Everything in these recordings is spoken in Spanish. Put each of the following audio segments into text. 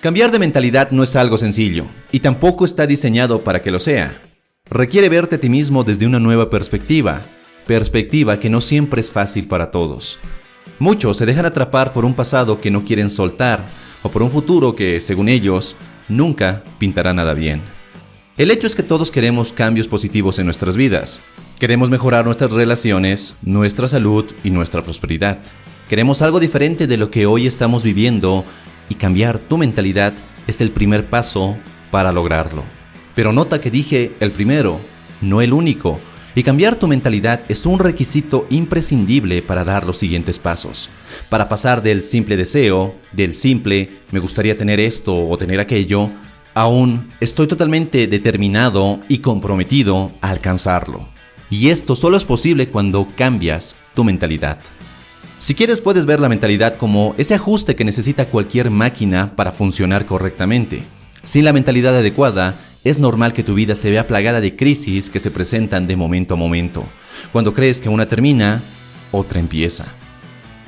Cambiar de mentalidad no es algo sencillo, y tampoco está diseñado para que lo sea. Requiere verte a ti mismo desde una nueva perspectiva, perspectiva que no siempre es fácil para todos. Muchos se dejan atrapar por un pasado que no quieren soltar, o por un futuro que, según ellos, nunca pintará nada bien. El hecho es que todos queremos cambios positivos en nuestras vidas. Queremos mejorar nuestras relaciones, nuestra salud y nuestra prosperidad. Queremos algo diferente de lo que hoy estamos viviendo y cambiar tu mentalidad es el primer paso para lograrlo. Pero nota que dije el primero, no el único, y cambiar tu mentalidad es un requisito imprescindible para dar los siguientes pasos. Para pasar del simple deseo, del simple me gustaría tener esto o tener aquello, aún estoy totalmente determinado y comprometido a alcanzarlo. Y esto solo es posible cuando cambias tu mentalidad. Si quieres puedes ver la mentalidad como ese ajuste que necesita cualquier máquina para funcionar correctamente. Sin la mentalidad adecuada, es normal que tu vida se vea plagada de crisis que se presentan de momento a momento. Cuando crees que una termina, otra empieza.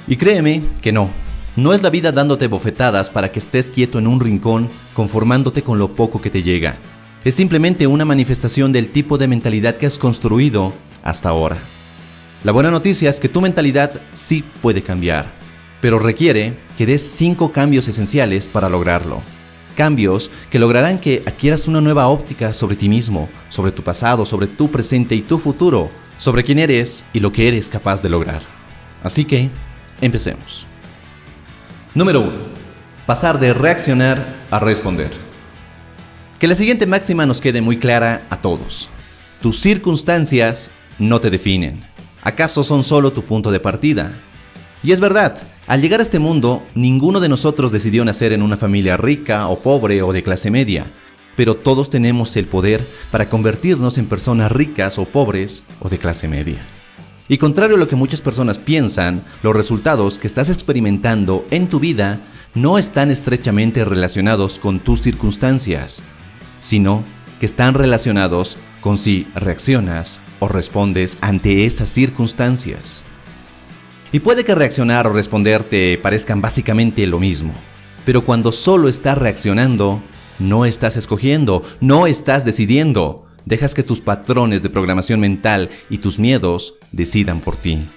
Y créeme que no. No es la vida dándote bofetadas para que estés quieto en un rincón conformándote con lo poco que te llega. Es simplemente una manifestación del tipo de mentalidad que has construido hasta ahora. La buena noticia es que tu mentalidad sí puede cambiar, pero requiere que des cinco cambios esenciales para lograrlo cambios que lograrán que adquieras una nueva óptica sobre ti mismo, sobre tu pasado, sobre tu presente y tu futuro, sobre quién eres y lo que eres capaz de lograr. Así que, empecemos. Número 1. Pasar de reaccionar a responder. Que la siguiente máxima nos quede muy clara a todos. Tus circunstancias no te definen. ¿Acaso son solo tu punto de partida? Y es verdad, al llegar a este mundo, ninguno de nosotros decidió nacer en una familia rica o pobre o de clase media, pero todos tenemos el poder para convertirnos en personas ricas o pobres o de clase media. Y contrario a lo que muchas personas piensan, los resultados que estás experimentando en tu vida no están estrechamente relacionados con tus circunstancias, sino que están relacionados con si reaccionas o respondes ante esas circunstancias. Y puede que reaccionar o responder te parezcan básicamente lo mismo. Pero cuando solo estás reaccionando, no estás escogiendo, no estás decidiendo. Dejas que tus patrones de programación mental y tus miedos decidan por ti.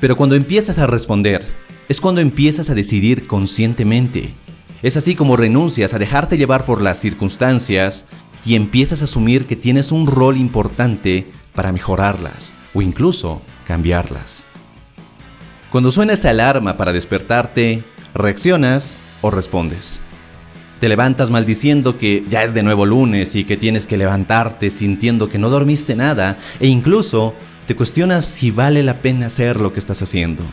Pero cuando empiezas a responder, es cuando empiezas a decidir conscientemente. Es así como renuncias a dejarte llevar por las circunstancias y empiezas a asumir que tienes un rol importante para mejorarlas o incluso cambiarlas. Cuando suena esa alarma para despertarte, ¿reaccionas o respondes? Te levantas maldiciendo que ya es de nuevo lunes y que tienes que levantarte sintiendo que no dormiste nada e incluso te cuestionas si vale la pena hacer lo que estás haciendo.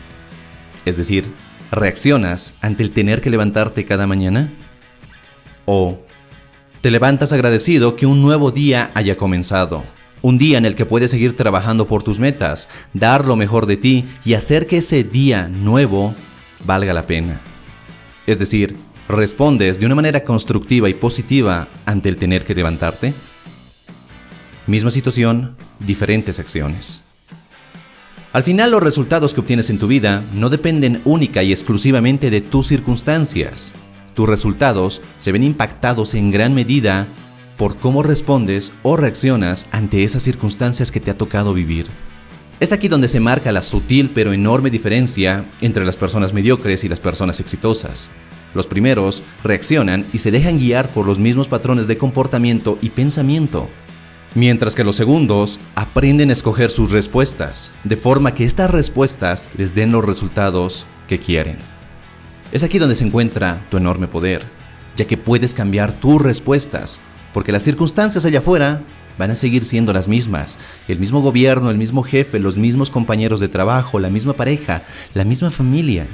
Es decir, ¿reaccionas ante el tener que levantarte cada mañana? ¿O te levantas agradecido que un nuevo día haya comenzado? Un día en el que puedes seguir trabajando por tus metas, dar lo mejor de ti y hacer que ese día nuevo valga la pena. Es decir, ¿respondes de una manera constructiva y positiva ante el tener que levantarte? Misma situación, diferentes acciones. Al final los resultados que obtienes en tu vida no dependen única y exclusivamente de tus circunstancias. Tus resultados se ven impactados en gran medida por cómo respondes o reaccionas ante esas circunstancias que te ha tocado vivir. Es aquí donde se marca la sutil pero enorme diferencia entre las personas mediocres y las personas exitosas. Los primeros reaccionan y se dejan guiar por los mismos patrones de comportamiento y pensamiento, mientras que los segundos aprenden a escoger sus respuestas, de forma que estas respuestas les den los resultados que quieren. Es aquí donde se encuentra tu enorme poder, ya que puedes cambiar tus respuestas porque las circunstancias allá afuera van a seguir siendo las mismas. El mismo gobierno, el mismo jefe, los mismos compañeros de trabajo, la misma pareja, la misma familia.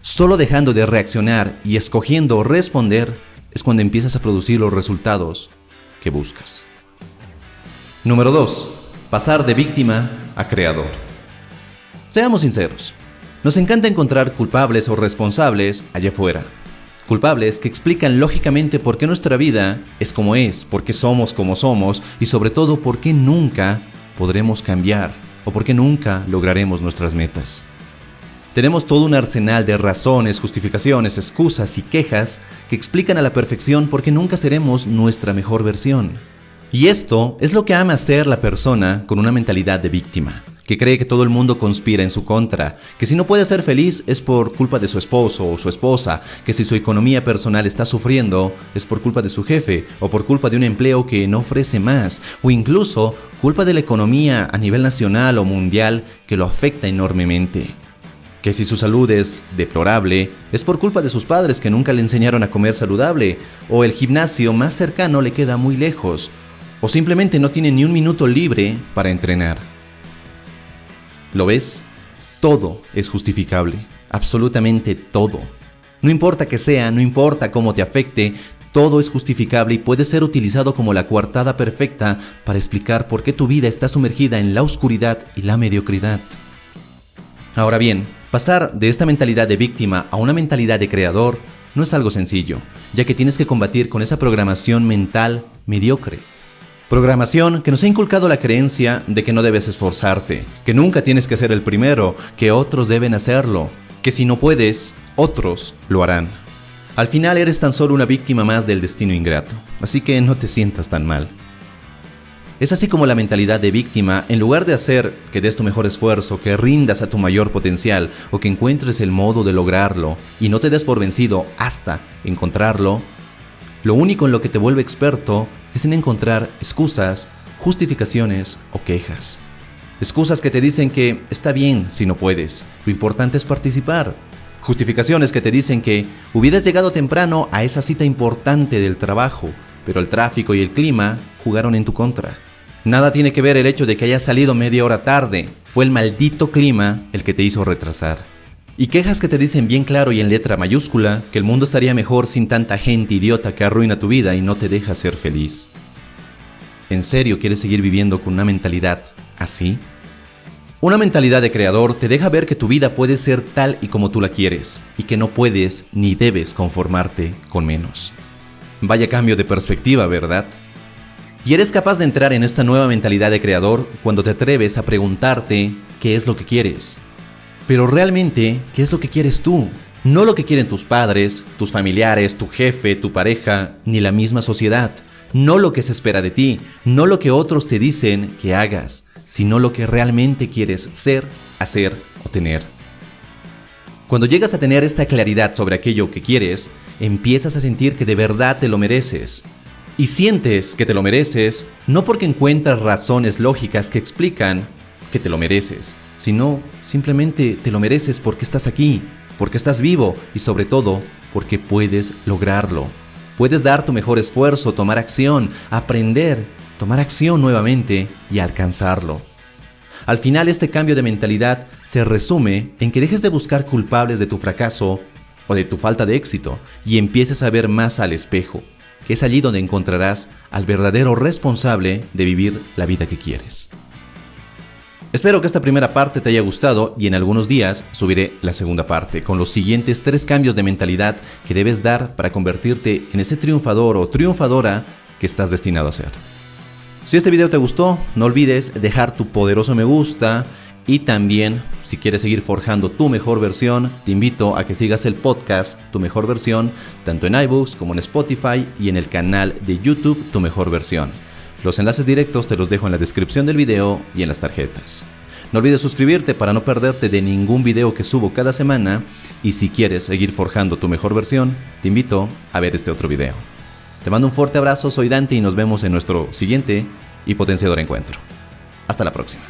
Solo dejando de reaccionar y escogiendo responder es cuando empiezas a producir los resultados que buscas. Número 2. Pasar de víctima a creador. Seamos sinceros, nos encanta encontrar culpables o responsables allá afuera culpables que explican lógicamente por qué nuestra vida es como es, por qué somos como somos y sobre todo por qué nunca podremos cambiar o por qué nunca lograremos nuestras metas. Tenemos todo un arsenal de razones, justificaciones, excusas y quejas que explican a la perfección por qué nunca seremos nuestra mejor versión. Y esto es lo que ama ser la persona con una mentalidad de víctima, que cree que todo el mundo conspira en su contra, que si no puede ser feliz es por culpa de su esposo o su esposa, que si su economía personal está sufriendo es por culpa de su jefe o por culpa de un empleo que no ofrece más, o incluso culpa de la economía a nivel nacional o mundial que lo afecta enormemente. Que si su salud es deplorable, es por culpa de sus padres que nunca le enseñaron a comer saludable, o el gimnasio más cercano le queda muy lejos, o simplemente no tiene ni un minuto libre para entrenar. ¿Lo ves? Todo es justificable, absolutamente todo. No importa que sea, no importa cómo te afecte, todo es justificable y puede ser utilizado como la coartada perfecta para explicar por qué tu vida está sumergida en la oscuridad y la mediocridad. Ahora bien, pasar de esta mentalidad de víctima a una mentalidad de creador no es algo sencillo, ya que tienes que combatir con esa programación mental mediocre. Programación que nos ha inculcado la creencia de que no debes esforzarte, que nunca tienes que ser el primero, que otros deben hacerlo, que si no puedes, otros lo harán. Al final eres tan solo una víctima más del destino ingrato, así que no te sientas tan mal. Es así como la mentalidad de víctima, en lugar de hacer que des tu mejor esfuerzo, que rindas a tu mayor potencial o que encuentres el modo de lograrlo y no te des por vencido hasta encontrarlo, lo único en lo que te vuelve experto es en encontrar excusas, justificaciones o quejas. Excusas que te dicen que está bien si no puedes, lo importante es participar. Justificaciones que te dicen que hubieras llegado temprano a esa cita importante del trabajo, pero el tráfico y el clima jugaron en tu contra. Nada tiene que ver el hecho de que hayas salido media hora tarde, fue el maldito clima el que te hizo retrasar. Y quejas que te dicen bien claro y en letra mayúscula que el mundo estaría mejor sin tanta gente idiota que arruina tu vida y no te deja ser feliz. ¿En serio quieres seguir viviendo con una mentalidad así? Una mentalidad de creador te deja ver que tu vida puede ser tal y como tú la quieres y que no puedes ni debes conformarte con menos. Vaya cambio de perspectiva, ¿verdad? Y eres capaz de entrar en esta nueva mentalidad de creador cuando te atreves a preguntarte qué es lo que quieres, pero realmente, ¿qué es lo que quieres tú? No lo que quieren tus padres, tus familiares, tu jefe, tu pareja, ni la misma sociedad. No lo que se espera de ti, no lo que otros te dicen que hagas, sino lo que realmente quieres ser, hacer o tener. Cuando llegas a tener esta claridad sobre aquello que quieres, empiezas a sentir que de verdad te lo mereces. Y sientes que te lo mereces no porque encuentras razones lógicas que explican que te lo mereces, sino simplemente te lo mereces porque estás aquí, porque estás vivo y sobre todo porque puedes lograrlo. Puedes dar tu mejor esfuerzo, tomar acción, aprender, tomar acción nuevamente y alcanzarlo. Al final este cambio de mentalidad se resume en que dejes de buscar culpables de tu fracaso o de tu falta de éxito y empieces a ver más al espejo, que es allí donde encontrarás al verdadero responsable de vivir la vida que quieres. Espero que esta primera parte te haya gustado y en algunos días subiré la segunda parte con los siguientes tres cambios de mentalidad que debes dar para convertirte en ese triunfador o triunfadora que estás destinado a ser. Si este video te gustó, no olvides dejar tu poderoso me gusta y también si quieres seguir forjando tu mejor versión, te invito a que sigas el podcast Tu mejor versión tanto en iBooks como en Spotify y en el canal de YouTube Tu mejor versión. Los enlaces directos te los dejo en la descripción del video y en las tarjetas. No olvides suscribirte para no perderte de ningún video que subo cada semana y si quieres seguir forjando tu mejor versión, te invito a ver este otro video. Te mando un fuerte abrazo, soy Dante y nos vemos en nuestro siguiente y potenciador encuentro. Hasta la próxima.